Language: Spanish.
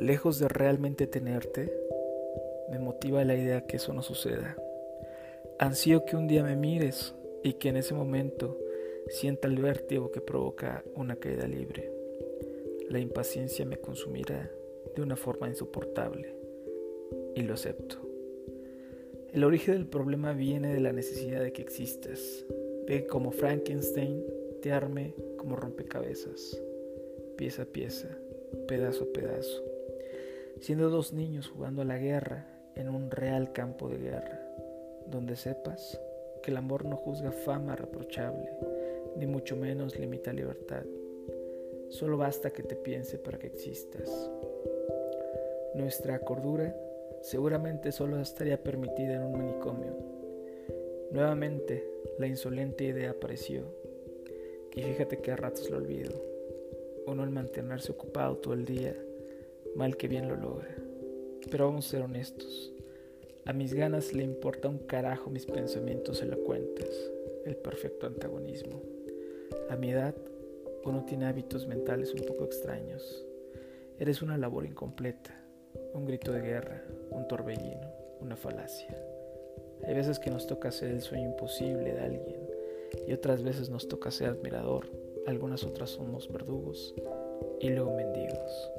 Lejos de realmente tenerte, me motiva la idea que eso no suceda. Ansío que un día me mires y que en ese momento sienta el vértigo que provoca una caída libre. La impaciencia me consumirá de una forma insoportable y lo acepto. El origen del problema viene de la necesidad de que existas, de como Frankenstein te arme como rompecabezas, pieza a pieza, pedazo a pedazo, siendo dos niños jugando a la guerra en un real campo de guerra, donde sepas que el amor no juzga fama reprochable, ni mucho menos limita libertad. Solo basta que te piense para que existas. Nuestra cordura seguramente solo estaría permitida en un manicomio. Nuevamente, la insolente idea apareció. Y fíjate que a ratos lo olvido. Uno al mantenerse ocupado todo el día, mal que bien lo logra. Pero vamos a ser honestos. A mis ganas le importa un carajo mis pensamientos elocuentes, el perfecto antagonismo. A mi edad, uno tiene hábitos mentales un poco extraños. Eres una labor incompleta un grito de guerra, un torbellino, una falacia. Hay veces que nos toca ser el sueño imposible de alguien y otras veces nos toca ser admirador, algunas otras somos verdugos y luego mendigos.